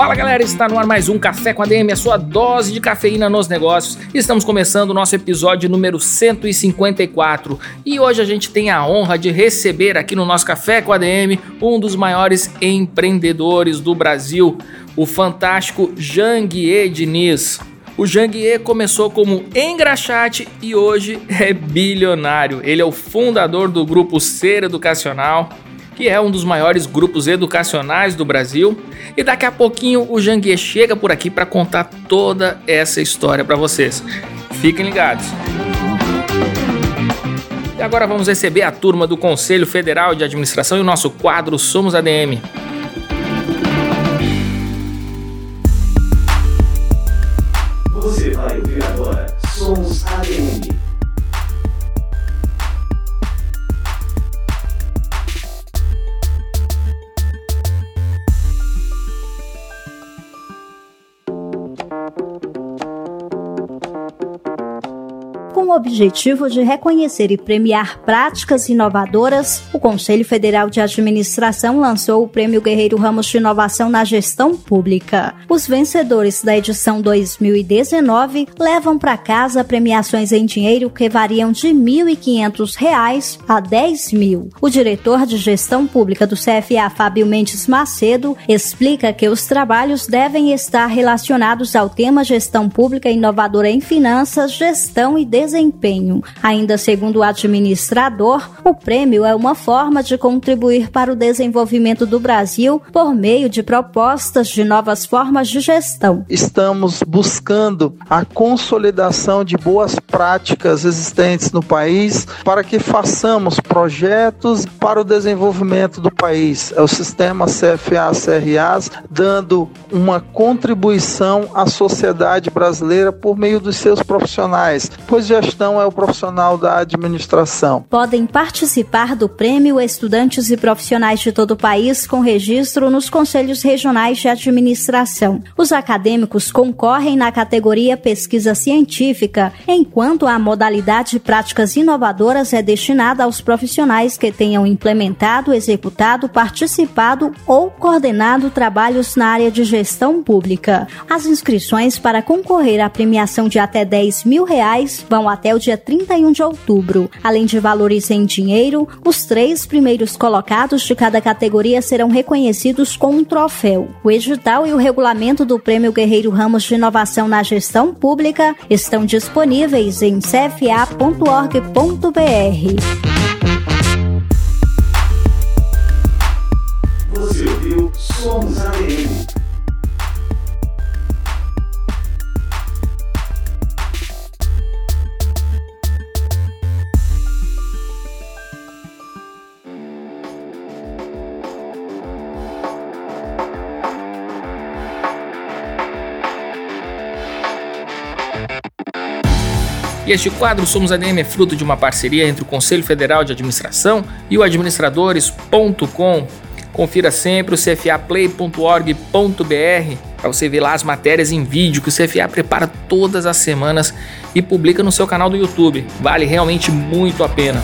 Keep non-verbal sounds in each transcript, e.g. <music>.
Fala galera, está no ar mais um Café com a DM, a sua dose de cafeína nos negócios. Estamos começando o nosso episódio número 154 e hoje a gente tem a honra de receber aqui no nosso Café com a DM um dos maiores empreendedores do Brasil, o fantástico Janguier Diniz. O Janguier começou como engraxate e hoje é bilionário. Ele é o fundador do grupo Ser Educacional que é um dos maiores grupos educacionais do Brasil. E daqui a pouquinho o Janguier chega por aqui para contar toda essa história para vocês. Fiquem ligados. E agora vamos receber a turma do Conselho Federal de Administração e o nosso quadro Somos ADM. Objetivo de reconhecer e premiar práticas inovadoras, o Conselho Federal de Administração lançou o Prêmio Guerreiro Ramos de Inovação na Gestão Pública. Os vencedores da edição 2019 levam para casa premiações em dinheiro que variam de R$ 1.500 a R$ 10 mil. O diretor de Gestão Pública do CFA, Fábio Mendes Macedo, explica que os trabalhos devem estar relacionados ao tema Gestão Pública Inovadora em Finanças, Gestão e Desenvolvimento desempenho. Ainda segundo o administrador, o prêmio é uma forma de contribuir para o desenvolvimento do Brasil por meio de propostas de novas formas de gestão. Estamos buscando a consolidação de boas práticas existentes no país para que façamos projetos para o desenvolvimento do país. É o sistema CFA-CRAs dando uma contribuição à sociedade brasileira por meio dos seus profissionais, pois já gestão é o profissional da administração. Podem participar do prêmio estudantes e profissionais de todo o país com registro nos conselhos regionais de administração. Os acadêmicos concorrem na categoria pesquisa científica, enquanto a modalidade de práticas inovadoras é destinada aos profissionais que tenham implementado, executado, participado ou coordenado trabalhos na área de gestão pública. As inscrições para concorrer à premiação de até 10 mil reais vão até o dia 31 de outubro. Além de valores em dinheiro, os três primeiros colocados de cada categoria serão reconhecidos com um troféu. O edital e o regulamento do Prêmio Guerreiro Ramos de Inovação na Gestão Pública estão disponíveis em cfa.org.br. Somos ADM. Este quadro Somos ADM é fruto de uma parceria entre o Conselho Federal de Administração e o administradores.com. Confira sempre o cfaplay.org.br para você ver lá as matérias em vídeo que o CFA prepara todas as semanas e publica no seu canal do YouTube. Vale realmente muito a pena.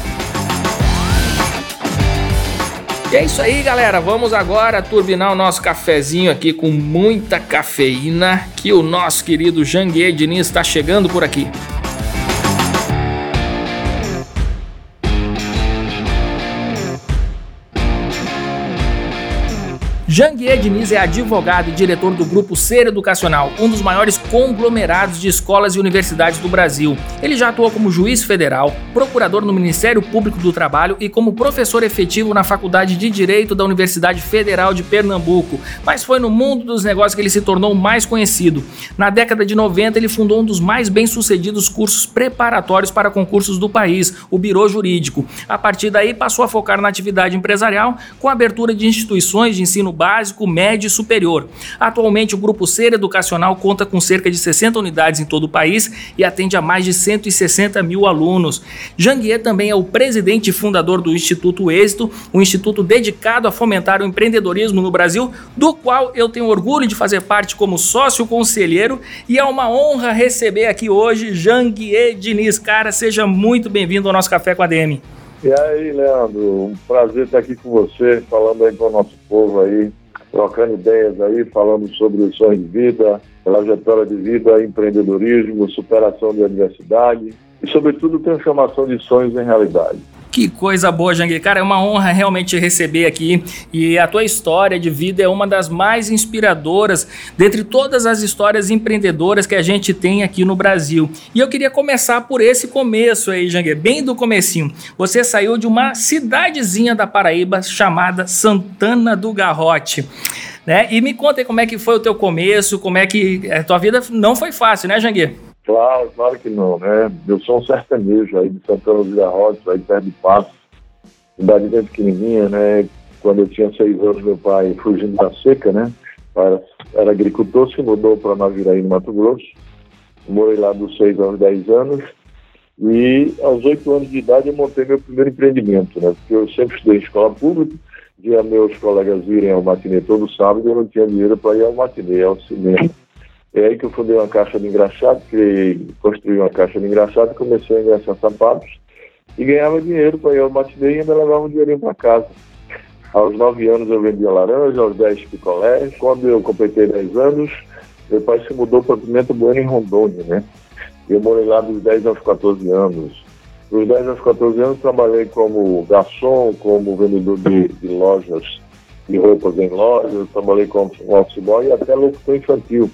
E é isso aí, galera. Vamos agora turbinar o nosso cafezinho aqui com muita cafeína que o nosso querido Janguier Diniz está chegando por aqui. Janguier Diniz é advogado e diretor do Grupo Ser Educacional, um dos maiores conglomerados de escolas e universidades do Brasil. Ele já atuou como juiz federal, procurador no Ministério Público do Trabalho e como professor efetivo na Faculdade de Direito da Universidade Federal de Pernambuco. Mas foi no mundo dos negócios que ele se tornou mais conhecido. Na década de 90, ele fundou um dos mais bem-sucedidos cursos preparatórios para concursos do país, o Biro Jurídico. A partir daí, passou a focar na atividade empresarial, com a abertura de instituições de ensino básico básico, médio e superior. Atualmente, o Grupo Ser Educacional conta com cerca de 60 unidades em todo o país e atende a mais de 160 mil alunos. Janguier também é o presidente e fundador do Instituto Êxito, um instituto dedicado a fomentar o empreendedorismo no Brasil, do qual eu tenho orgulho de fazer parte como sócio conselheiro e é uma honra receber aqui hoje Janguier Diniz. Cara, seja muito bem-vindo ao nosso Café com a DM. E aí, Leandro, um prazer estar aqui com você, falando aí com o nosso povo aí, trocando ideias aí, falando sobre os sonhos de vida, trajetória de vida, empreendedorismo, superação de adversidade e, sobretudo, transformação de sonhos em realidade. Que coisa boa, Jangue. Cara, é uma honra realmente receber aqui. E a tua história de vida é uma das mais inspiradoras dentre todas as histórias empreendedoras que a gente tem aqui no Brasil. E eu queria começar por esse começo aí, Jangue, bem do comecinho. Você saiu de uma cidadezinha da Paraíba chamada Santana do Garrote. Né? E me conta aí como é que foi o teu começo, como é que a tua vida não foi fácil, né, Jangue? Claro, claro que não, né? Eu sou um sertanejo aí de Santana dos Garrotes, aí perto de Passo, cidade bem pequenininha, né? Quando eu tinha seis anos, meu pai, fugindo da seca, né? Era, era agricultor, se mudou para Naviraí, no Mato Grosso. Morei lá dos seis aos dez anos. E aos oito anos de idade eu montei meu primeiro empreendimento, né? Porque eu sempre estudei em escola pública, via meus colegas irem ao matinê todo sábado e eu não tinha dinheiro para ir ao matinê, ao cinema. É aí que eu fundei uma caixa de engraxado, criei, construí uma caixa de engraxado, comecei a engraxar sapatos e ganhava dinheiro para ir ao matinê e ainda levava um dinheirinho para casa. Aos nove anos eu vendia laranja, aos dez picolés. Quando eu completei dez anos, meu pai se mudou para Pimenta Bueno em Rondônia, né? Eu morei lá dos 10 aos 14 anos. Dos 10 aos 14 anos trabalhei como garçom, como vendedor de, de lojas, de roupas em lojas, trabalhei como office boy e até locutor infantil.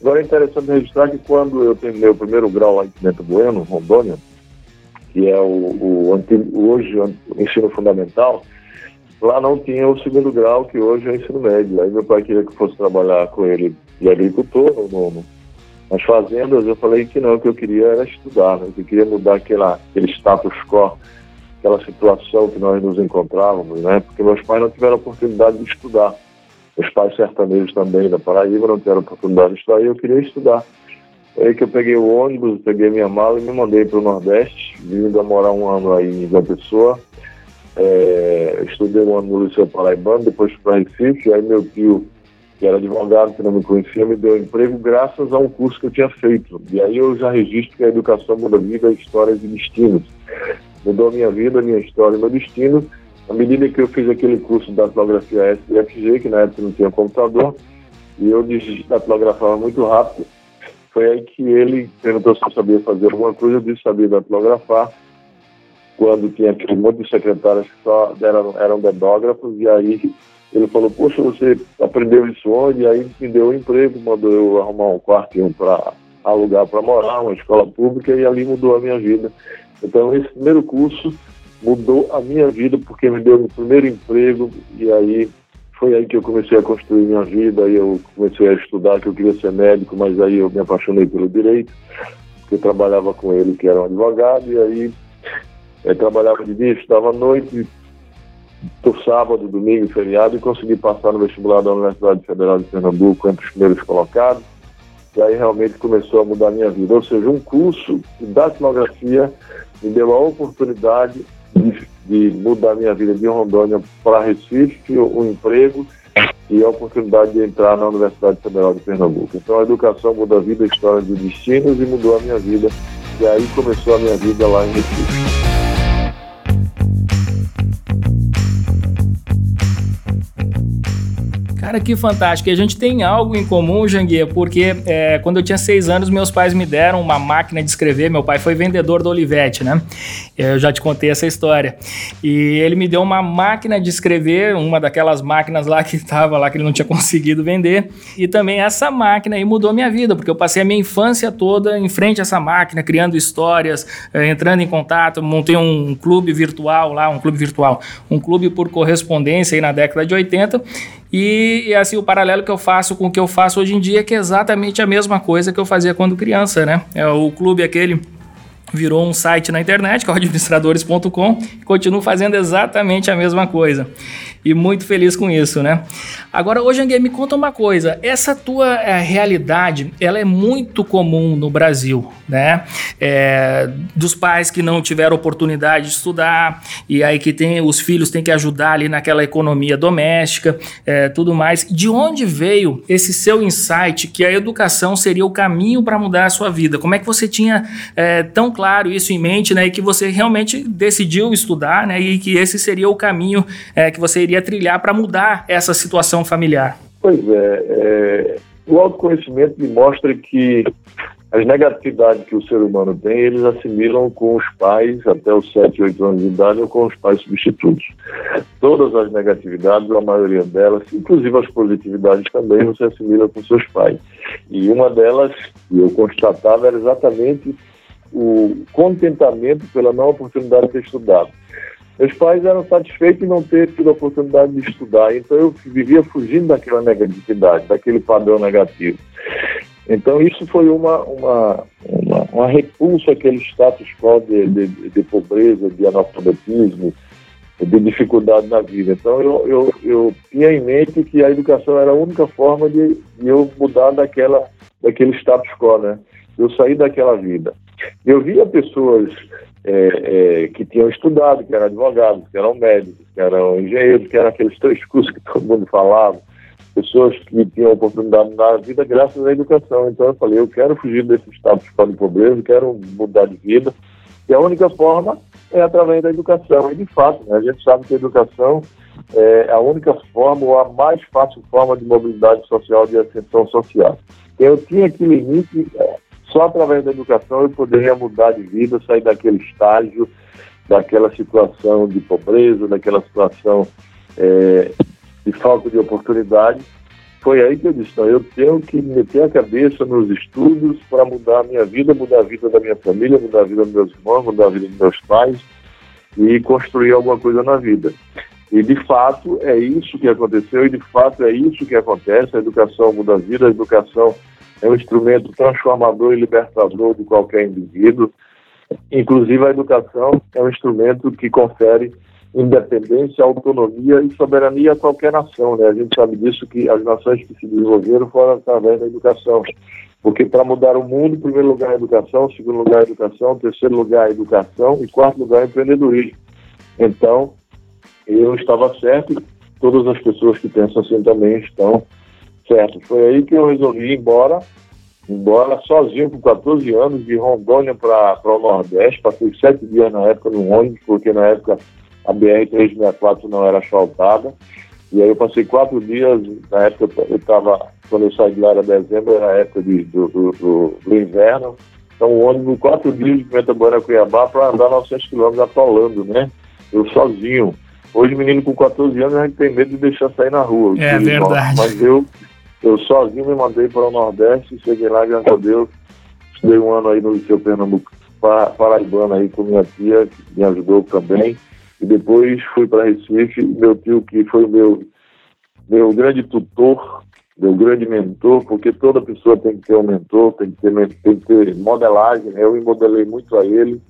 Agora é interessante registrar que quando eu terminei o primeiro grau lá em Pimenta Bueno, Rondônia, que é o, o, antigo, hoje o ensino fundamental, lá não tinha o segundo grau, que hoje é o ensino médio. Aí meu pai queria que eu fosse trabalhar com ele de agricultor no, no, nas fazendas. Eu falei que não, que eu queria era estudar, né? que eu queria mudar aquela, aquele status quo, aquela situação que nós nos encontrávamos, né? porque meus pais não tiveram oportunidade de estudar. Os pais sertanejos também da Paraíba não tiveram oportunidade de estudar e eu queria estudar. Aí que eu peguei o ônibus, peguei minha mala e me mandei para o Nordeste, vindo a morar um ano aí em João Pessoa. É, estudei um ano no Liceu Paraibano, depois fui para Recife, aí meu tio, que era advogado, que não me conhecia, me deu emprego graças a um curso que eu tinha feito. E aí eu já registro que a educação muda vida, histórias e destinos. Mudou a minha vida, a minha história e meu destino à medida que eu fiz aquele curso de datilografia SFG, que na época não tinha computador, e eu datilografava muito rápido, foi aí que ele perguntou se eu sabia fazer alguma coisa, eu disse que sabia datilografar, quando tinha aquele monte de secretários que só eram, eram dedógrafos, e aí ele falou, poxa, você aprendeu isso onde? E aí me deu um emprego, mandou eu arrumar um quartinho para alugar para morar, uma escola pública, e ali mudou a minha vida. Então, esse primeiro curso mudou a minha vida porque me deu meu primeiro emprego e aí foi aí que eu comecei a construir minha vida, aí eu comecei a estudar que eu queria ser médico, mas aí eu me apaixonei pelo direito, porque eu trabalhava com ele que era um advogado e aí eu trabalhava de dia, estudava à noite, do sábado, domingo, feriado e consegui passar no vestibular da Universidade Federal de Pernambuco entre os primeiros colocados. E aí realmente começou a mudar a minha vida. Ou seja, um curso de datilografia me deu a oportunidade de, de mudar minha vida de Rondônia para Recife, um emprego e a oportunidade de entrar na Universidade Federal de Pernambuco. Então a educação muda a vida, a história de destinos e mudou a minha vida. E aí começou a minha vida lá em Recife. Cara, que fantástico. E a gente tem algo em comum, Janguia, porque é, quando eu tinha seis anos, meus pais me deram uma máquina de escrever. Meu pai foi vendedor do Olivetti, né? Eu já te contei essa história. E ele me deu uma máquina de escrever, uma daquelas máquinas lá que estava lá, que ele não tinha <laughs> conseguido vender. E também essa máquina aí mudou minha vida, porque eu passei a minha infância toda em frente a essa máquina, criando histórias, é, entrando em contato. Montei um clube virtual lá, um clube virtual, um clube por correspondência aí na década de 80 e, e, assim, o paralelo que eu faço com o que eu faço hoje em dia é que é exatamente a mesma coisa que eu fazia quando criança, né? É o clube aquele virou um site na internet, que é o administradores.com, e continuo fazendo exatamente a mesma coisa. E muito feliz com isso, né? Agora, hoje, Anguê, me conta uma coisa. Essa tua é, realidade, ela é muito comum no Brasil, né? É, dos pais que não tiveram oportunidade de estudar, e aí que tem os filhos têm que ajudar ali naquela economia doméstica, é, tudo mais. De onde veio esse seu insight que a educação seria o caminho para mudar a sua vida? Como é que você tinha tão claro isso em mente, né? E que você realmente decidiu estudar, né? E que esse seria o caminho é, que você iria trilhar para mudar essa situação familiar? Pois é, é, o autoconhecimento me mostra que as negatividades que o ser humano tem, eles assimilam com os pais até os 7, 8 anos de idade ou com os pais substitutos. Todas as negatividades, a maioria delas, inclusive as positividades também, você assimila com seus pais. E uma delas, que eu constatava, era exatamente o contentamento pela não oportunidade de ter estudado. Meus pais eram satisfeitos em não ter tido a oportunidade de estudar, então eu vivia fugindo daquela negatividade, daquele padrão negativo. Então isso foi uma, uma, uma, uma repulsa àquele status quo de, de, de, pobreza, de analfabetismo, de dificuldade na vida. Então eu, eu, eu tinha em mente que a educação era a única forma de, de eu mudar daquela, daquele status quo, né? Eu saí daquela vida. Eu via pessoas é, é, que tinham estudado, que eram advogados, que eram médicos, que eram engenheiros, que eram aqueles três cursos que todo mundo falava, pessoas que tinham oportunidade na vida graças à educação. Então eu falei, eu quero fugir desse status de pobreza, quero mudar de vida. E a única forma é através da educação. E de fato, né, a gente sabe que a educação é a única forma ou a mais fácil forma de mobilidade social, de ascensão social. Eu tinha aquele limite é, só através da educação eu poderia mudar de vida, sair daquele estágio, daquela situação de pobreza, daquela situação é, de falta de oportunidade. Foi aí que eu disse: não, eu tenho que meter a cabeça nos estudos para mudar a minha vida, mudar a vida da minha família, mudar a vida dos meus irmãos, mudar a vida dos meus pais e construir alguma coisa na vida. E de fato é isso que aconteceu, e de fato é isso que acontece. A educação muda a vida, a educação é um instrumento transformador e libertador de qualquer indivíduo. Inclusive, a educação é um instrumento que confere independência, autonomia e soberania a qualquer nação. Né? A gente sabe disso que as nações que se desenvolveram foram através da educação. Porque para mudar o mundo, em primeiro lugar, a educação, em segundo lugar, a educação, em terceiro lugar, a educação e quarto lugar, empreendedorismo. Então, eu estava certo, todas as pessoas que pensam assim também estão certo. Foi aí que eu resolvi ir embora, embora sozinho com 14 anos, de Rondônia para o Nordeste. Passei sete dias na época no ônibus, porque na época a BR-364 não era asfaltada. E aí eu passei quatro dias, na época eu estava, quando eu saí de lá era dezembro, era a época de, do, do, do, do inverno. Então o ônibus, quatro dias de Pimenta Bora Cuiabá para andar 900 quilômetros atolando, né? Eu sozinho. Hoje, menino com 14 anos, a gente tem medo de deixar sair na rua. É verdade. Mas eu eu sozinho me mandei para o Nordeste, cheguei lá, graças a Deus, estudei um ano aí no Liceu Pernambuco, paraibano aí com minha tia, que me ajudou também, e depois fui para Recife, meu tio que foi meu, meu grande tutor, meu grande mentor, porque toda pessoa tem que ter um mentor, tem que ter, tem que ter modelagem, né? eu me modelei muito a ele,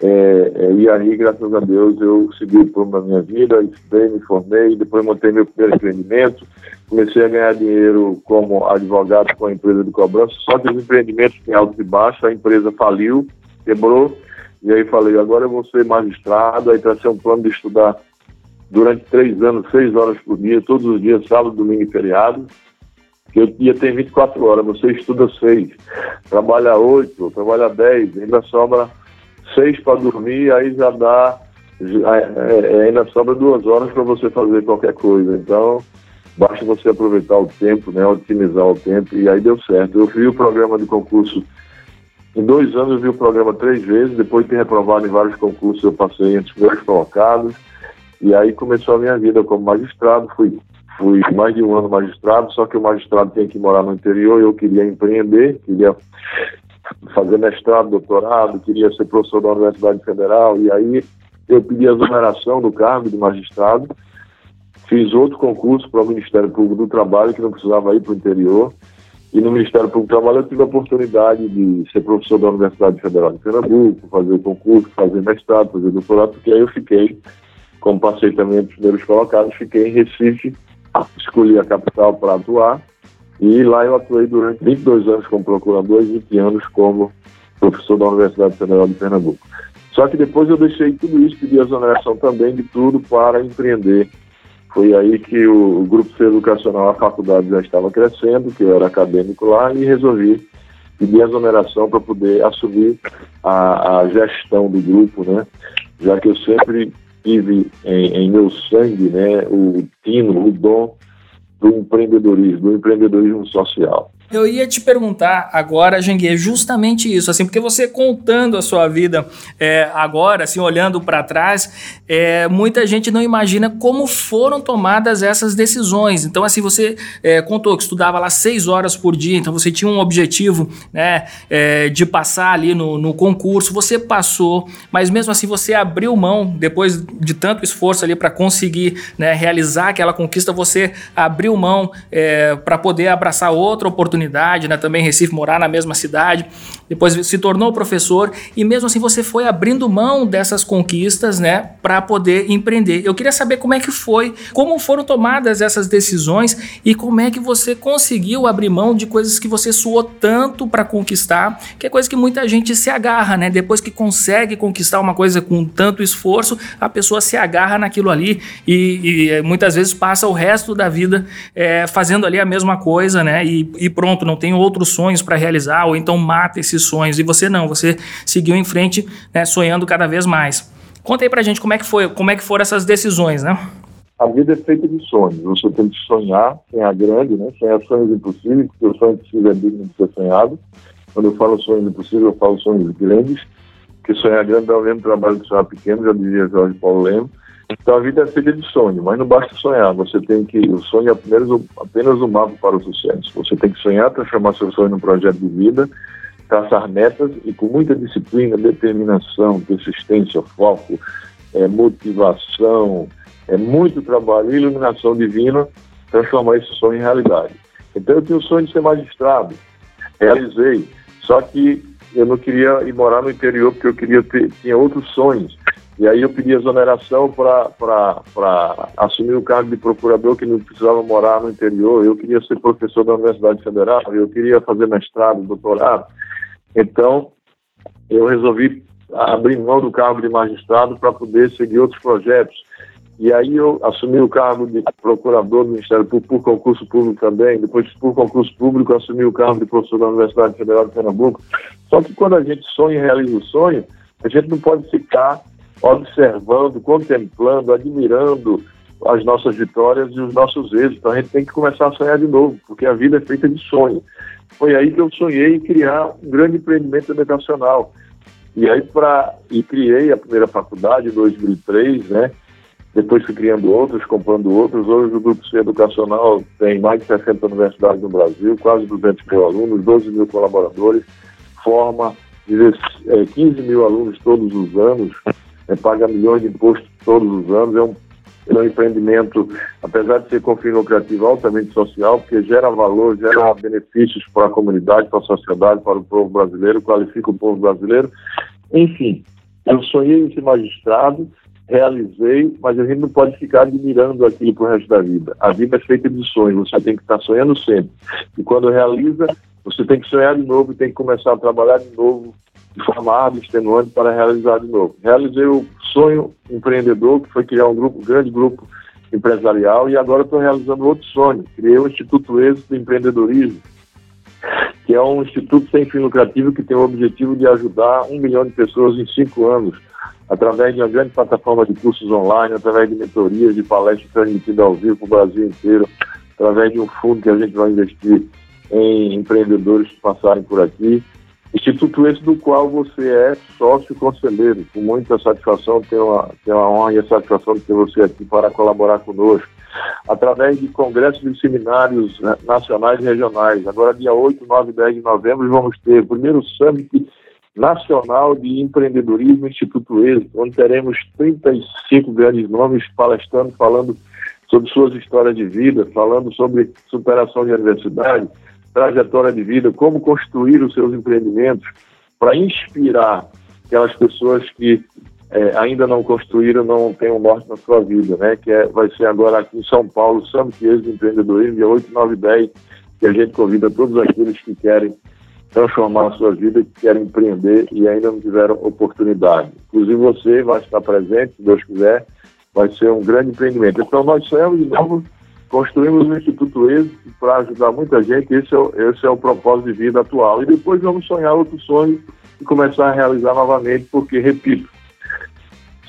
é, é, e aí, graças a Deus, eu segui o plano da minha vida, estudei, me formei, depois montei meu primeiro empreendimento, comecei a ganhar dinheiro como advogado com a empresa de cobrança, só que os empreendimentos têm altos e baixos, a empresa faliu, quebrou, e aí falei, agora eu vou ser magistrado, aí tracei um plano de estudar durante três anos, seis horas por dia, todos os dias, sábado, domingo e feriado, que eu ia ter 24 horas, você estuda seis, trabalha oito, trabalha dez, ainda sobra seis para dormir, aí já dá, já, é, é, ainda sobra duas horas para você fazer qualquer coisa. Então, basta você aproveitar o tempo, né, otimizar o tempo, e aí deu certo. Eu vi o programa de concurso, em dois anos eu vi o programa três vezes, depois de ter reprovado em vários concursos, eu passei entre os primeiros colocados, e aí começou a minha vida como magistrado, fui fui mais de um ano magistrado, só que o magistrado tem que morar no interior, eu queria empreender, queria fazer mestrado, doutorado, queria ser professor da Universidade Federal, e aí eu pedi a exoneração do cargo de magistrado, fiz outro concurso para o Ministério Público do Trabalho, que não precisava ir para o interior, E no Ministério Público do Trabalho eu tive a oportunidade de ser professor da Universidade Federal de Pernambuco, fazer concurso, fazer mestrado, fazer doutorado, porque aí eu fiquei, como passei também os primeiros colocados, fiquei em Recife, escolhi a capital para atuar, e lá eu atuei durante 22 anos como procurador e 20 anos como professor da Universidade Federal de Pernambuco. Só que depois eu deixei tudo isso, pedi exoneração também de tudo para empreender foi aí que o, grupo educacional, a faculdade já estava crescendo, que eu era acadêmico lá, e resolvi pedir exoneração para poder assumir a, a, gestão do grupo, né? Já que eu sempre tive em, em meu sangue, né, o tino, o dom do empreendedorismo, do empreendedorismo social. Eu ia te perguntar agora, Jangue, justamente isso, assim, porque você contando a sua vida é, agora, assim, olhando para trás, é, muita gente não imagina como foram tomadas essas decisões. Então, assim, você é, contou que estudava lá seis horas por dia, então você tinha um objetivo, né, é, de passar ali no, no concurso, você passou, mas mesmo assim você abriu mão, depois de tanto esforço ali para conseguir né, realizar aquela conquista, você abriu mão é, para poder abraçar outra oportunidade oportunidade, né? Também Recife, morar na mesma cidade. Depois se tornou professor e mesmo assim você foi abrindo mão dessas conquistas, né? Para poder empreender. Eu queria saber como é que foi, como foram tomadas essas decisões e como é que você conseguiu abrir mão de coisas que você suou tanto para conquistar, que é coisa que muita gente se agarra, né? Depois que consegue conquistar uma coisa com tanto esforço, a pessoa se agarra naquilo ali e, e eh, muitas vezes passa o resto da vida é, fazendo ali a mesma coisa, né? E, e pronto pronto, não tenho outros sonhos para realizar, ou então mata esses sonhos. E você não, você seguiu em frente, né, sonhando cada vez mais. Conta aí pra gente como é que foi, como é que foram essas decisões, né? A vida é feita de sonhos. Você tem que sonhar, sonhar grande, né? Sonhar sonhos impossíveis, porque o sonho impossível é digno de ser sonhado. Quando eu falo sonhos impossíveis, eu falo sonhos grandes, porque sonhar grande é o mesmo trabalho que sonhar pequeno, já dizia Jorge Paulo Lemos. Então a vida é feita de sonho, mas não basta sonhar. Você tem que. O sonho é apenas, apenas um mapa para o sucesso. Você tem que sonhar, transformar seu sonho num projeto de vida, traçar metas e com muita disciplina, determinação, persistência, foco, é, motivação, é muito trabalho e iluminação divina, transformar esse sonho em realidade. Então eu tinha o sonho de ser magistrado, realizei, só que eu não queria ir morar no interior porque eu queria ter, tinha outros sonhos. E aí eu pedi exoneração para assumir o cargo de procurador que não precisava morar no interior. Eu queria ser professor da Universidade Federal, eu queria fazer mestrado, doutorado. Então, eu resolvi abrir mão do cargo de magistrado para poder seguir outros projetos. E aí eu assumi o cargo de procurador do Ministério Público por concurso público também. Depois, por concurso público, assumi o cargo de professor da Universidade Federal de Pernambuco. Só que quando a gente sonha e realiza o sonho, a gente não pode ficar observando, contemplando, admirando as nossas vitórias e os nossos êxitos. Então a gente tem que começar a sonhar de novo, porque a vida é feita de sonho. Foi aí que eu sonhei em criar um grande empreendimento educacional. E aí para e criei a primeira faculdade em 2003, né? Depois fui criando outros, comprando outros. Hoje o Grupo C Educacional tem mais de 60 universidades no Brasil, quase 200 mil alunos, 12 mil colaboradores, forma 15 é, mil alunos todos os anos é, paga milhões de impostos todos os anos, é um, é um empreendimento, apesar de ser com fim lucrativo, altamente social, porque gera valor, gera benefícios para a comunidade, para a sociedade, para o povo brasileiro, qualifica o povo brasileiro. Enfim, eu sonhei em ser magistrado, realizei, mas a gente não pode ficar admirando aquilo para o resto da vida. A vida é feita de sonhos, você tem que estar sonhando sempre. E quando realiza, você tem que sonhar de novo e tem que começar a trabalhar de novo de forma árdua, extenuante para realizar de novo. Realizei o sonho empreendedor, que foi criar um grupo, um grande grupo empresarial, e agora estou realizando outro sonho. Criei o Instituto Êxito do Empreendedorismo, que é um instituto sem fim lucrativo que tem o objetivo de ajudar um milhão de pessoas em cinco anos, através de uma grande plataforma de cursos online, através de mentorias, de palestras transmitidas ao vivo para o Brasil inteiro, através de um fundo que a gente vai investir em empreendedores que passarem por aqui Instituto esse do qual você é sócio conselheiro. Com muita satisfação, tenho a, tenho a honra e a satisfação de ter você aqui para colaborar conosco. Através de congressos e seminários né, nacionais e regionais. Agora, dia 8, 9 e 10 de novembro, vamos ter o primeiro Summit Nacional de Empreendedorismo Instituto Êxito, onde teremos 35 grandes nomes palestrando, falando sobre suas histórias de vida, falando sobre superação de adversidade, trajetória de vida, como construir os seus empreendimentos, para inspirar aquelas pessoas que é, ainda não construíram, não têm um norte na sua vida, né? Que é, vai ser agora aqui em São Paulo, Summit de Empreendedorismo, dia 8, 9 e 10, que a gente convida todos aqueles que querem transformar a sua vida, que querem empreender e ainda não tiveram oportunidade. Inclusive você vai estar presente, se Deus quiser, vai ser um grande empreendimento. Então nós sonhamos de novo, construímos o Instituto Êxito para ajudar muita gente, esse é, o, esse é o propósito de vida atual. E depois vamos sonhar outros sonhos e começar a realizar novamente, porque, repito,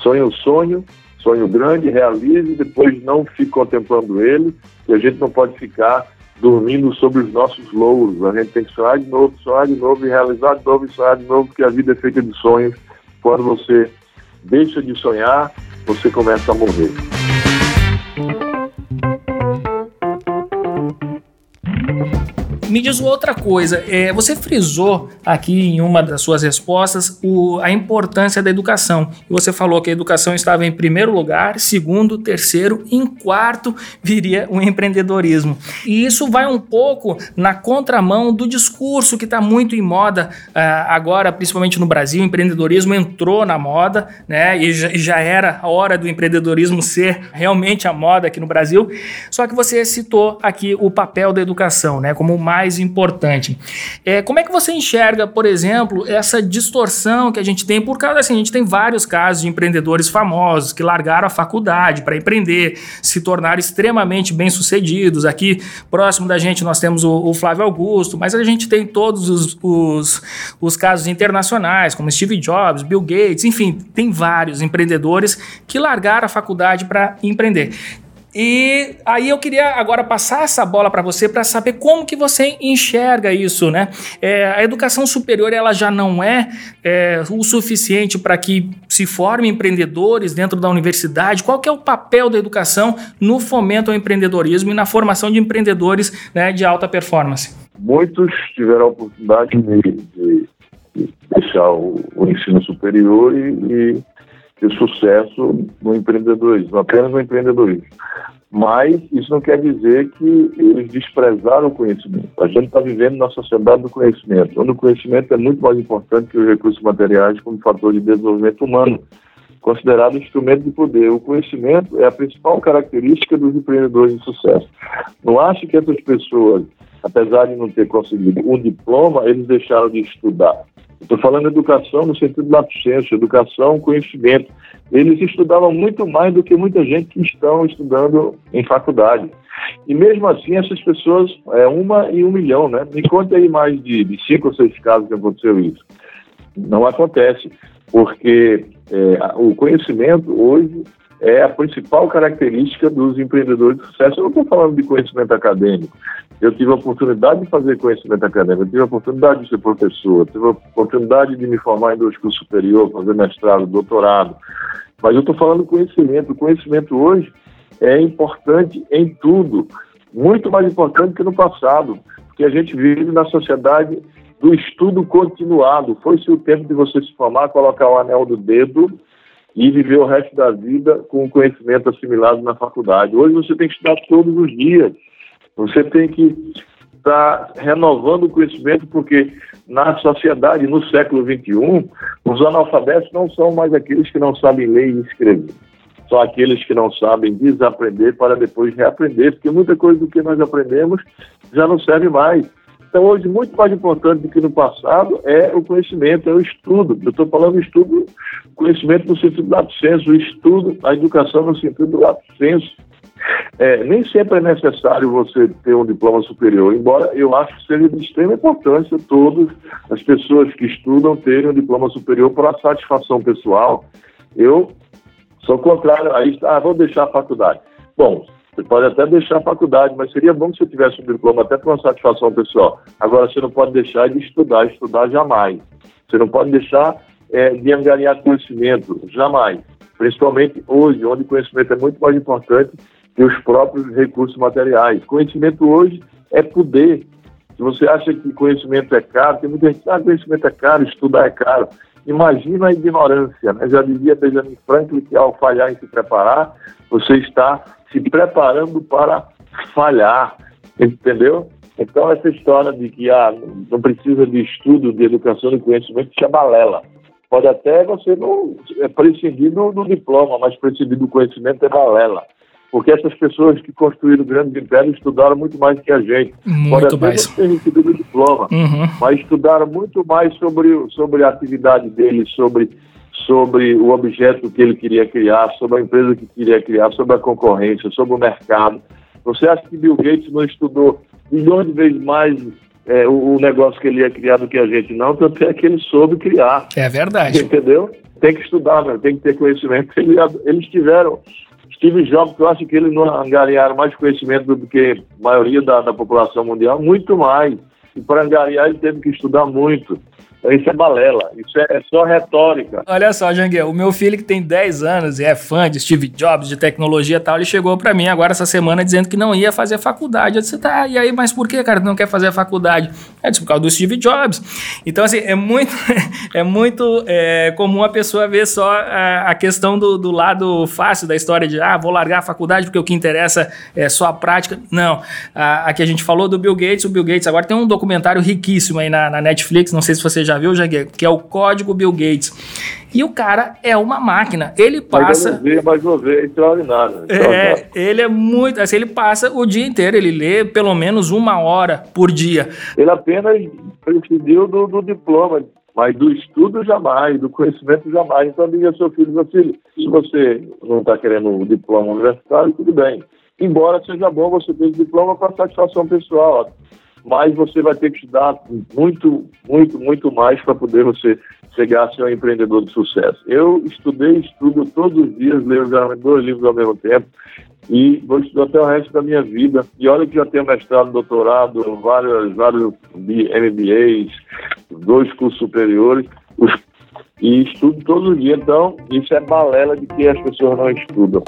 sonho o sonho, sonho grande, realize, depois não fique contemplando ele, e a gente não pode ficar dormindo sobre os nossos louros. A gente tem que sonhar de novo, sonhar de novo e realizar de novo e sonhar de novo, porque a vida é feita de sonhos. Quando você deixa de sonhar, você começa a morrer. Me diz outra coisa, é, você frisou aqui em uma das suas respostas o, a importância da educação. Você falou que a educação estava em primeiro lugar, segundo, terceiro, em quarto viria o empreendedorismo. E isso vai um pouco na contramão do discurso que está muito em moda uh, agora, principalmente no Brasil. O empreendedorismo entrou na moda, né? E já, já era a hora do empreendedorismo ser realmente a moda aqui no Brasil. Só que você citou aqui o papel da educação, né? Como mais mais importante. É, como é que você enxerga, por exemplo, essa distorção que a gente tem por causa assim, a gente tem vários casos de empreendedores famosos que largaram a faculdade para empreender, se tornaram extremamente bem-sucedidos. Aqui próximo da gente nós temos o, o, Flávio Augusto, mas a gente tem todos os, os, os casos internacionais, como Steve Jobs, Bill Gates, enfim, tem vários empreendedores que largaram a faculdade para empreender. E aí eu queria agora passar essa bola para você para saber como que você enxerga isso, né? É, a educação superior ela já não é, é o suficiente para que se formem empreendedores dentro da universidade. Qual que é o papel da educação no fomento ao empreendedorismo e na formação de empreendedores né, de alta performance? Muitos tiveram a oportunidade de, de, de deixar o, o, ensino superior e, e ter sucesso no empreendedorismo, apenas no empreendedorismo. Mas isso não quer dizer que eles desprezaram o conhecimento. A gente está vivendo na sociedade do conhecimento, onde o conhecimento é muito mais importante que os recursos materiais como fator de desenvolvimento humano, considerado instrumento de poder. O conhecimento é a principal característica dos empreendedores de sucesso. Não acho que essas pessoas, apesar de não ter conseguido um diploma, eles deixaram de estudar. Estou falando educação no sentido da ciência, educação, conhecimento. Eles estudavam muito mais do que muita gente que estão estudando em faculdade. E mesmo assim, essas pessoas, é uma em um milhão, né? Me conta aí mais de, de cinco ou seis casos que aconteceu isso. Não acontece, porque é, o conhecimento hoje é a principal característica dos empreendedores de sucesso. Eu não estou falando de conhecimento acadêmico. Eu tive a oportunidade de fazer conhecimento acadêmico, eu tive a oportunidade de ser professor, tive a oportunidade de me formar em dois cursos superiores, fazer mestrado, doutorado. Mas eu estou falando conhecimento. O conhecimento hoje é importante em tudo, muito mais importante que no passado, porque a gente vive na sociedade do estudo continuado. Foi-se o tempo de você se formar, colocar o anel do dedo e viver o resto da vida com o conhecimento assimilado na faculdade. Hoje você tem que estudar todos os dias. Você tem que estar renovando o conhecimento, porque na sociedade, no século XXI, os analfabetos não são mais aqueles que não sabem ler e escrever. São aqueles que não sabem desaprender para depois reaprender, porque muita coisa do que nós aprendemos já não serve mais. Então, hoje, muito mais importante do que no passado é o conhecimento, é o estudo. Eu estou falando estudo, conhecimento no sentido do senso, o estudo, a educação no sentido do senso. É, nem sempre é necessário você ter um diploma superior, embora eu acho que seja de extrema importância todas as pessoas que estudam terem um diploma superior para satisfação pessoal. Eu sou contrário a isso, ah, vou deixar a faculdade. Bom, você pode até deixar a faculdade, mas seria bom que você tivesse um diploma até para uma satisfação pessoal. Agora, você não pode deixar de estudar, estudar jamais. Você não pode deixar é, de angariar conhecimento, jamais. Principalmente hoje, onde conhecimento é muito mais importante que os próprios recursos materiais. Conhecimento hoje é poder. Se você acha que conhecimento é caro, tem muita gente que ah, conhecimento é caro, estudar é caro. Imagina a ignorância. Né? Já dizia Benjamin Franklin que ao falhar em se preparar, você está se preparando para falhar, entendeu? Então, essa história de que ah, não precisa de estudo, de educação e conhecimento, isso é balela. Pode até você não é prescindir do, do diploma, mas prescindir do conhecimento é balela porque essas pessoas que construíram grandes impérios estudaram muito mais que a gente. Muito Pode mais. ter recebido o diploma, uhum. mas estudaram muito mais sobre, sobre a atividade dele, sobre, sobre o objeto que ele queria criar, sobre a empresa que queria criar, sobre a concorrência, sobre o mercado. Você acha que Bill Gates não estudou milhões de vezes mais é, o, o, negócio que ele ia criar do que a gente? Não, tanto é que ele soube criar. É verdade. Entendeu? Tem que estudar, né? tem que ter conhecimento. Eles tiveram Steve Jobs, eu acho que eles não angariaram mais conhecimento do que a maioria da, da população mundial, muito mais. E para angariar ele teve que estudar muito. Isso é balela, isso é, é só retórica. Olha só, Janguel, o meu filho que tem 10 anos e é fã de Steve Jobs, de tecnologia e tal, ele chegou para mim agora essa semana dizendo que não ia fazer faculdade. Eu disse, tá, e aí, mas por que, cara, não quer fazer a faculdade? É por causa do Steve Jobs. Então, assim, é muito, <laughs> é muito é, comum a pessoa ver só a, a questão do, do, lado fácil da história de, ah, vou largar a faculdade porque o que interessa é só a prática. Não. A, aqui a gente falou do Bill Gates, o Bill Gates agora tem um documentário riquíssimo aí na, na Netflix, não sei se você já já viu, Jaguar? Que é o código Bill Gates. E o cara é uma máquina. Ele passa. É extraordinário. É, ele é muito. Assim, ele passa o dia inteiro, ele lê pelo menos uma hora por dia. Ele apenas prescindiu do, do diploma, mas do estudo jamais, do conhecimento jamais. Então diga ao seu filho, meu filho, se você não está querendo o diploma universitário, tudo bem. Embora seja bom você ter o diploma para satisfação pessoal mas você vai ter que estudar muito, muito, muito mais para poder você chegar a ser um empreendedor de sucesso. Eu estudei, estudo todos os dias, leio dois livros ao mesmo tempo e vou estudar até o resto da minha vida. E olha que já tenho mestrado, doutorado, vários, vários MBAs, dois cursos superiores, os, e estudo todos os dias. Então, isso é balela de que as pessoas não estudam.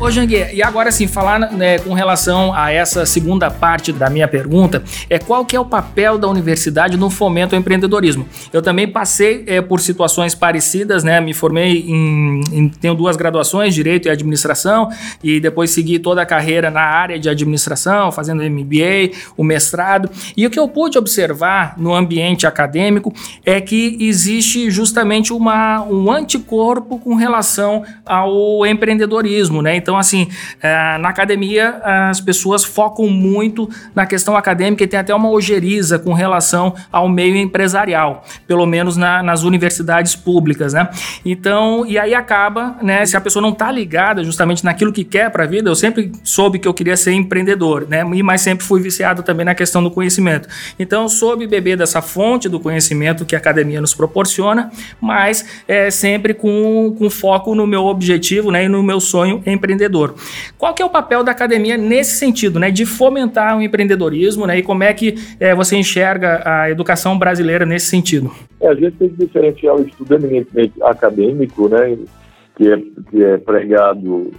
Ô Janguê, e agora sim, falar né, com relação a essa segunda parte da minha pergunta, é qual que é o papel da universidade no fomento ao empreendedorismo? Eu também passei é, por situações parecidas, né? Me formei em, em, tenho duas graduações, Direito e Administração, e depois segui toda a carreira na área de administração, fazendo MBA, o mestrado. E o que eu pude observar no ambiente acadêmico é que existe justamente uma, um anticorpo com relação ao empreendedorismo, né? Então, assim, é, na academia as pessoas focam muito na questão acadêmica e tem até uma ojeriza com relação ao meio empresarial, pelo menos na, nas universidades públicas, né? Então, e aí acaba, né? Se a pessoa não está ligada justamente naquilo que quer para a vida, eu sempre soube que eu queria ser empreendedor, né? E mas sempre fui viciado também na questão do conhecimento. Então, soube beber dessa fonte do conhecimento que a academia nos proporciona, mas é sempre com, com foco no meu objetivo, né? E no meu sonho empreendedor empreendedor. Qual que é o papel da academia nesse sentido, né, de fomentar o empreendedorismo, né, e como é que é, você enxerga a educação brasileira nesse sentido? É, a gente tem que diferenciar o estudo acadêmico, né, que é, que é pregado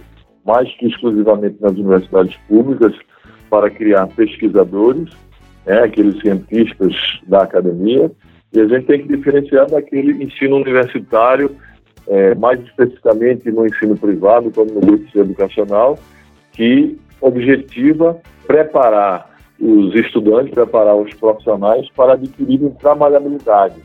mais que exclusivamente nas universidades públicas para criar pesquisadores, né, aqueles cientistas da academia, e a gente tem que diferenciar daquele ensino universitário é, mais especificamente no ensino privado, como no grupo educacional, que objetiva preparar os estudantes, preparar os profissionais para adquirirem trabalhabilidade.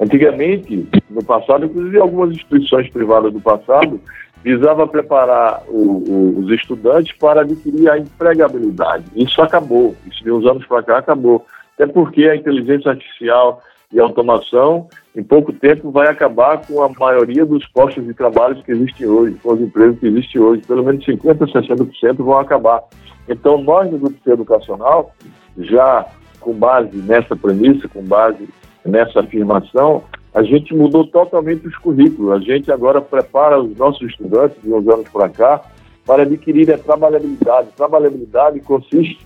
Antigamente, no passado, inclusive algumas instituições privadas do passado, visava preparar o, o, os estudantes para adquirir a empregabilidade. Isso acabou, isso de uns anos para cá acabou. Até porque a inteligência artificial e automação em pouco tempo vai acabar com a maioria dos postos de trabalho que existem hoje, com os empregos que existem hoje. Pelo menos 50%, 60% vão acabar. Então, nós no Grupo Educacional, já com base nessa premissa, com base nessa afirmação, a gente mudou totalmente os currículos. A gente agora prepara os nossos estudantes, de uns anos para cá, para adquirir a trabalhabilidade. Trabalhabilidade consiste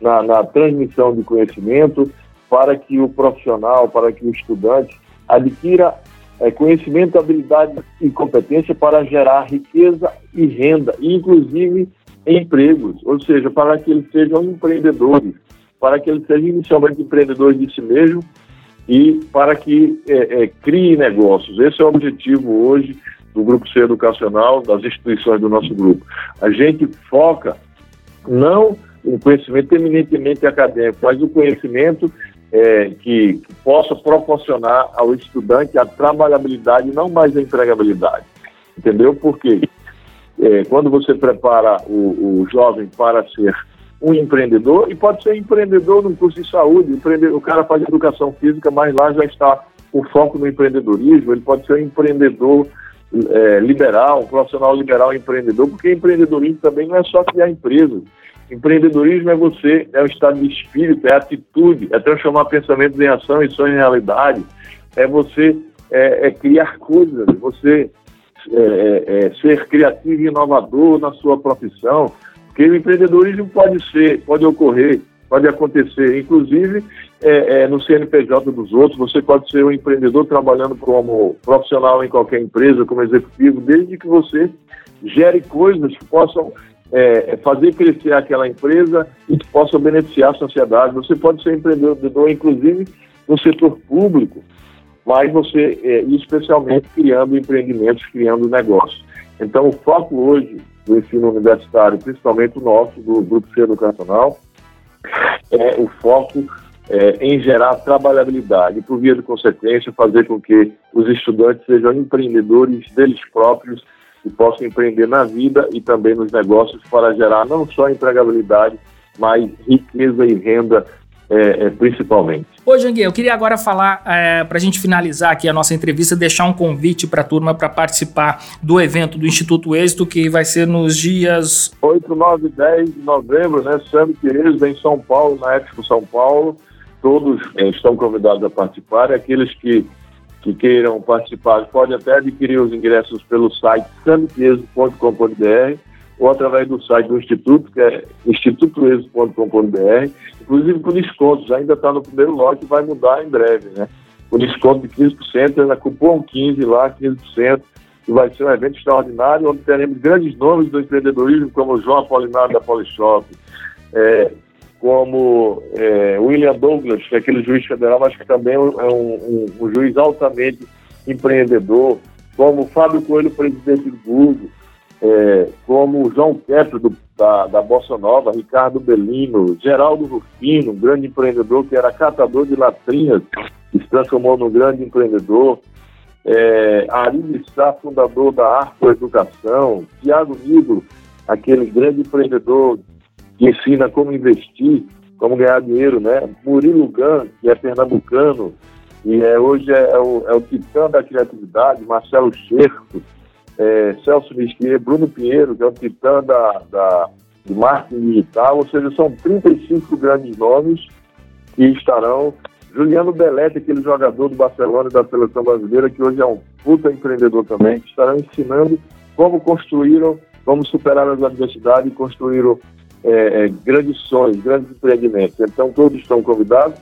na, na transmissão de conhecimento para que o profissional, para que o estudante adquira é, conhecimento, habilidade e competência para gerar riqueza e renda, inclusive empregos, ou seja, para que eles sejam empreendedores, para que eles sejam inicialmente empreendedores de si mesmo e para que é, é, negócios. Esse é o objetivo hoje do Grupo C Educacional, das instituições do nosso grupo. A gente foca não no conhecimento eminentemente acadêmico, mas o conhecimento é, que, que, possa proporcionar ao estudante a trabalhabilidade, não mais a empregabilidade. Entendeu? Porque é, quando você prepara o, o, jovem para ser um empreendedor, e pode ser empreendedor no curso de saúde, o cara faz educação física, mas lá já está o foco no empreendedorismo, ele pode ser um empreendedor é, liberal, um profissional liberal empreendedor, porque empreendedorismo também não é só criar empresas. Empreendedorismo é você, é o estado de espírito, é atitude, é transformar pensamentos em ação e sonhos em realidade, é você é, é criar coisas, você é, é, é, ser criativo e inovador na sua profissão, porque o empreendedorismo pode ser, pode ocorrer, pode acontecer, inclusive é, no CNPJ dos outros, você pode ser um empreendedor trabalhando como profissional em qualquer empresa, como executivo, desde que você gere coisas que possam é, fazer crescer aquela empresa e que possam beneficiar a sociedade. Você pode ser empreendedor, inclusive, no setor público, mas você, é, especialmente, criando empreendimentos, criando negócios. Então, o foco hoje do ensino universitário, principalmente o nosso, do Grupo C Educacional, é o foco é, em gerar trabalhabilidade, por via de consequência, fazer com que os estudantes sejam empreendedores deles próprios e possam empreender na vida e também nos negócios para gerar não só empregabilidade, mas riqueza e renda é, é, principalmente. Ô, Jangue, eu queria agora falar, é, para a gente finalizar aqui a nossa entrevista, deixar um convite para a turma para participar do evento do Instituto Êxito, que vai ser nos dias 8, 9 e 10 de novembro, né? Summit Êxito em São Paulo, na Expo São Paulo. Todos é, estão convidados a participar. Aqueles que, que queiram participar podem até adquirir os ingressos pelo site summitexo.com.br ou através do site do Instituto, que é institutoexo.com.br, inclusive com descontos, ainda está no primeiro lote vai mudar em breve, né? Com desconto de 15%, na cupom 15 lá, 15%, e vai ser um evento extraordinário, onde teremos grandes nomes do empreendedorismo, como João Apolinário da Polishop, é, como é, William Douglas, que é aquele juiz federal, mas que também é um, um, um juiz altamente empreendedor, como Fábio Coelho, presidente do Google, é, como João do, da, da Bossa Nova, Ricardo Bellino, Geraldo Rufino, um grande empreendedor que era catador de latrinhas, que se transformou num grande empreendedor, é, Ari Sá, fundador da Arco Educação, Tiago Nigro, aquele grande empreendedor que ensina como investir, como ganhar dinheiro, né? Murilo Gan, que é pernambucano, e é, hoje é, é, o, é o titã da criatividade, Marcelo Cherco, é, Celso Mesquita, Bruno Pinheiro, que é o titã da, da, do marketing digital, ou seja, são 35 grandes nomes que estarão. Juliano Belete, aquele jogador do Barcelona e da seleção brasileira, que hoje é um puta empreendedor também, que estarão ensinando como construíram, como superaram as adversidades e construíram é, é, grandes sonhos, grandes empreendimentos. Então, todos estão convidados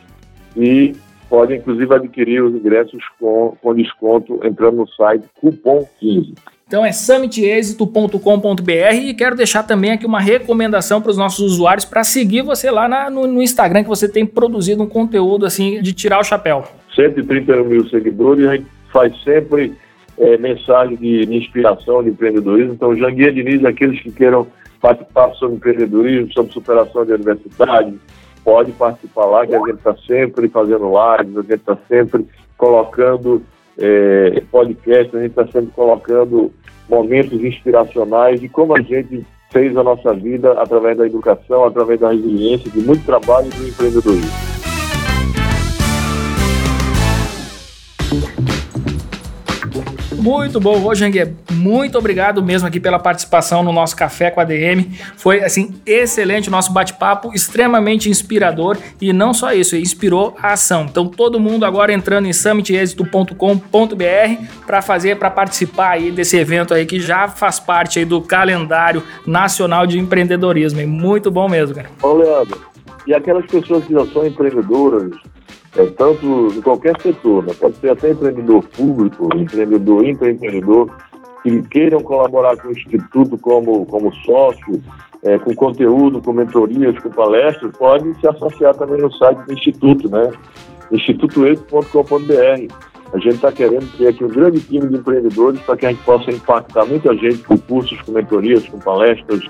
e podem, inclusive, adquirir os ingressos com, com desconto entrando no site Cupom 15. Então é summitexito.com.br e quero deixar também aqui uma recomendação para os nossos usuários para seguir você lá na, no, no, Instagram, que você tem produzido um conteúdo assim de tirar o chapéu. 130 mil seguidores, a gente faz sempre é, mensagem de, de, inspiração, de empreendedorismo. Então, Janguia Diniz, aqueles que queiram participar sobre empreendedorismo, sobre superação de adversidade, pode participar lá, que a gente está sempre fazendo lives, a gente está sempre colocando é, podcast, a gente está sempre colocando momentos inspiracionais de como a gente fez a nossa vida através da educação, através da resiliência, de muito trabalho e do empreendedorismo. Muito bom, Rojanger. Muito obrigado mesmo aqui pela participação no nosso Café com a DM. Foi, assim, excelente o nosso bate-papo, extremamente inspirador e não só isso, inspirou a ação. Então, todo mundo agora entrando em summitexito.com.br para fazer, para participar aí desse evento aí que já faz parte aí do calendário nacional de empreendedorismo. Muito bom mesmo, cara. Ô, Leandro, e aquelas pessoas que já são empreendedoras, é, tanto em qualquer setor, né? pode ser até empreendedor público, empreendedor, empreendedor, que queiram colaborar com o Instituto como, como sócio, é, com conteúdo, com mentorias, com palestras, podem se associar também no site do Instituto, né? institutoeito.com.br. A gente está querendo ter aqui um grande time de empreendedores para que a gente possa impactar muita gente com cursos, com mentorias, com palestras,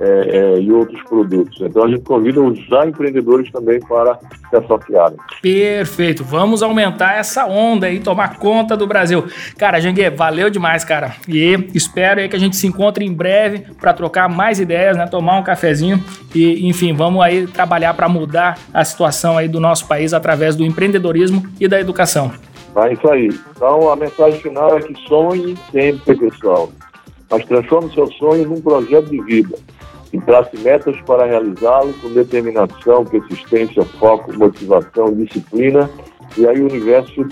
é, é, e outros produtos. Então a gente convida os já empreendedores também para se associarem. Perfeito, vamos aumentar essa onda e tomar conta do Brasil. Cara, Jangue, valeu demais, cara. E espero aí que a gente se encontre em breve para trocar mais ideias, né? Tomar um cafezinho e, enfim, vamos aí trabalhar para mudar a situação aí do nosso país através do empreendedorismo e da educação. É isso aí. Então a mensagem final é que sonhe sempre, pessoal. Mas transforme seu sonho num projeto de vida e trace metas para realizá-lo com determinação, persistência, foco, motivação, disciplina, e aí o universo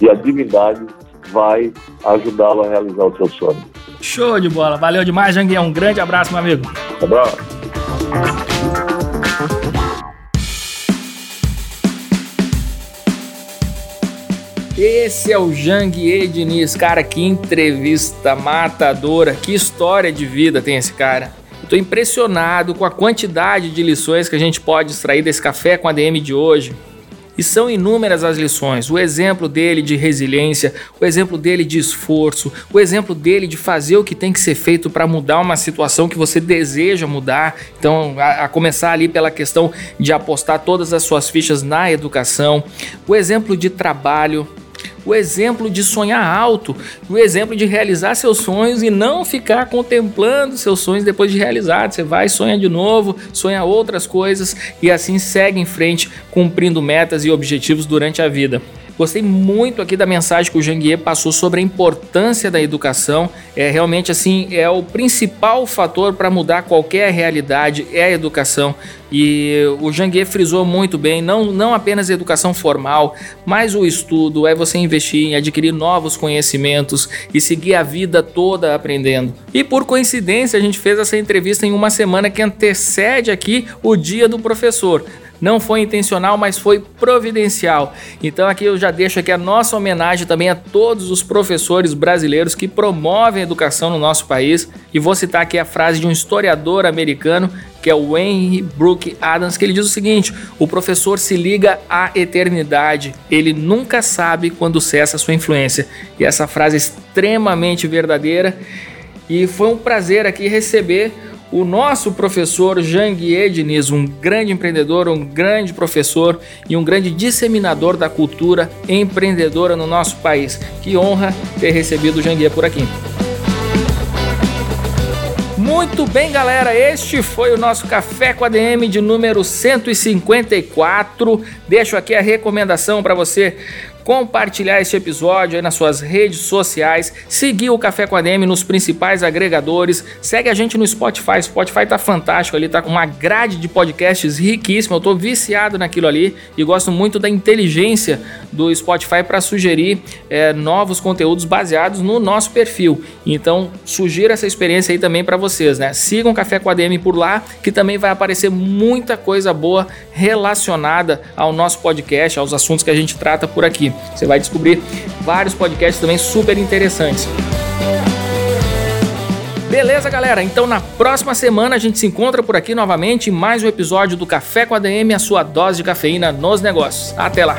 e a divindade vai ajudá-lo a realizar o seu sonho. Show de bola, valeu demais, Janguier. Um grande abraço, meu amigo. Um abraço. Esse é o Janguier Diniz, cara, que entrevista matadora, que história de vida tem esse cara. Estou impressionado com a quantidade de lições que a gente pode extrair desse café com a DM de hoje. E são inúmeras as lições. O exemplo dele de resiliência, o exemplo dele de esforço, o exemplo dele de fazer o que tem que ser feito para mudar uma situação que você deseja mudar. Então, a, a, começar ali pela questão de apostar todas as suas fichas na educação, o exemplo de trabalho, o exemplo de sonhar alto, o exemplo de realizar seus sonhos e não ficar contemplando seus sonhos depois de realizados. Você vai, sonha de novo, sonha outras coisas e assim segue em frente, cumprindo metas e objetivos durante a vida. Gostei muito aqui da mensagem que o Janguier passou sobre a importância da educação. É realmente assim, é o principal fator para mudar qualquer realidade é a educação. E o Janguier frisou muito bem, não, não apenas a educação formal, mas o estudo, é você investir em adquirir novos conhecimentos e seguir a vida toda aprendendo. E por coincidência, a gente fez essa entrevista em uma semana que antecede aqui o dia do professor não foi intencional, mas foi providencial. Então aqui eu já deixo aqui a nossa homenagem também a todos os professores brasileiros que promovem a educação no nosso país. E vou citar aqui a frase de um historiador americano que é o Henry Brooke Adams, que ele diz o seguinte: o professor se liga à eternidade, ele nunca sabe quando cessa sua influência. E essa frase é extremamente verdadeira. E foi um prazer aqui receber o nosso professor Janguier Diniz, um grande empreendedor, um grande professor e um grande disseminador da cultura empreendedora no nosso país. Que honra ter recebido o Janguier por aqui. Muito bem, galera, este foi o nosso Café com a DM de número 154. Deixo aqui a recomendação para você compartilhar este episódio aí nas suas redes sociais, seguir o Café com a DM nos principais agregadores, segue a gente no Spotify, Spotify tá fantástico ali, tá com uma grade de podcasts riquíssima, eu tô viciado naquilo ali e gosto muito da inteligência do Spotify para sugerir é, novos conteúdos baseados no nosso perfil. Então, sugiro essa experiência aí também para vocês, né? Sigam o Café com a DM por lá, que também vai aparecer muita coisa boa relacionada ao nosso podcast, aos assuntos que a gente trata por aqui. Você vai descobrir vários podcasts também super interessantes. Beleza, galera? Então na próxima semana a gente se encontra por aqui novamente em mais um episódio do Café com a DM, a sua dose de cafeína nos negócios. Até lá!